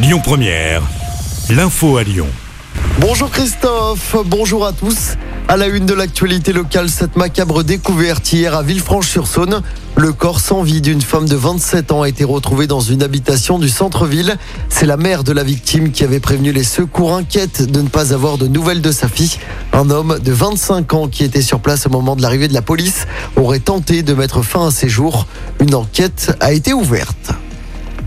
Lyon Première, l'info à Lyon. Bonjour Christophe, bonjour à tous. À la une de l'actualité locale, cette macabre découverte hier à Villefranche-sur-Saône. Le corps sans vie d'une femme de 27 ans a été retrouvé dans une habitation du centre-ville. C'est la mère de la victime qui avait prévenu les secours inquiète de ne pas avoir de nouvelles de sa fille. Un homme de 25 ans qui était sur place au moment de l'arrivée de la police aurait tenté de mettre fin à ses jours. Une enquête a été ouverte.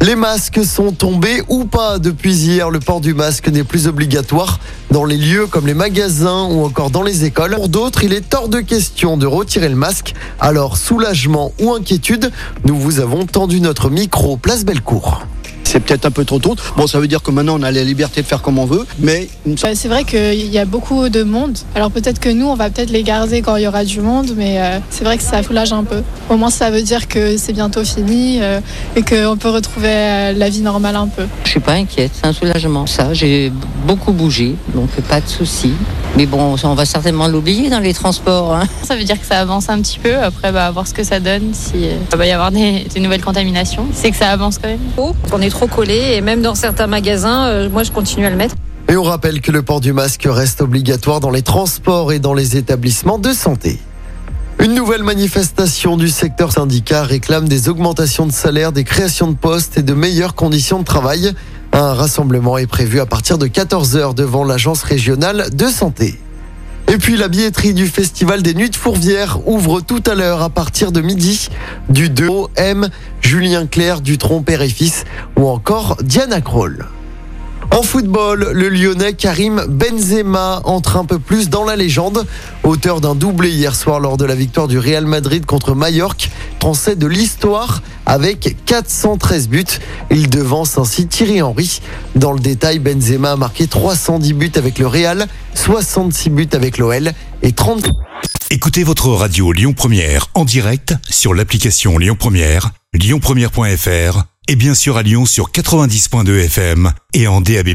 Les masques sont tombés ou pas depuis hier? Le port du masque n'est plus obligatoire dans les lieux comme les magasins ou encore dans les écoles. Pour d'autres, il est hors de question de retirer le masque. Alors, soulagement ou inquiétude, nous vous avons tendu notre micro place Bellecour. C'est peut-être un peu trop tôt. Bon, ça veut dire que maintenant on a la liberté de faire comme on veut, mais Bah, C'est vrai qu'il y a beaucoup de monde. Alors peut-être que nous, on va peut-être les garder quand il y aura du monde, mais euh, c'est vrai que ça soulage un peu. Au moins, ça veut dire que c'est bientôt fini euh, et qu'on peut retrouver euh, la vie normale un peu. Je suis pas inquiète, c'est un soulagement. Ça, j'ai beaucoup bougé, donc pas de souci. Mais bon, on va certainement l'oublier dans les transports. hein. Ça veut dire que ça avance un petit peu. Après, bah, voir ce que ça donne, si euh, il va y avoir des, des nouvelles contaminations. C'est que ça avance quand même. On est trop collé et même dans certains magasins, euh, moi je continue à le mettre. Et on rappelle que le port du masque reste obligatoire dans les transports et dans les établissements de santé. Une nouvelle manifestation du secteur syndicat réclame des augmentations de salaire, des créations de postes et de meilleures conditions de travail. Un rassemblement est prévu à partir de 14h devant l'agence régionale de santé. Et puis la billetterie du Festival des Nuits de Fourvière ouvre tout à l'heure à partir de midi du 2 au M, Julien Clerc, Dutronc, père et fils ou encore Diana Kroll. En football, le Lyonnais Karim Benzema entre un peu plus dans la légende. Auteur d'un doublé hier soir lors de la victoire du Real Madrid contre Mallorca, français de l'histoire avec 413 buts. Il devance ainsi Thierry Henry. Dans le détail, Benzema a marqué 310 buts avec le Real, 66 buts avec l'OL et 30 Écoutez votre radio Lyon Première en direct sur l'application Lyon Première, lyonpremière.fr et bien sûr à Lyon sur 90.2 FM et en DAB+.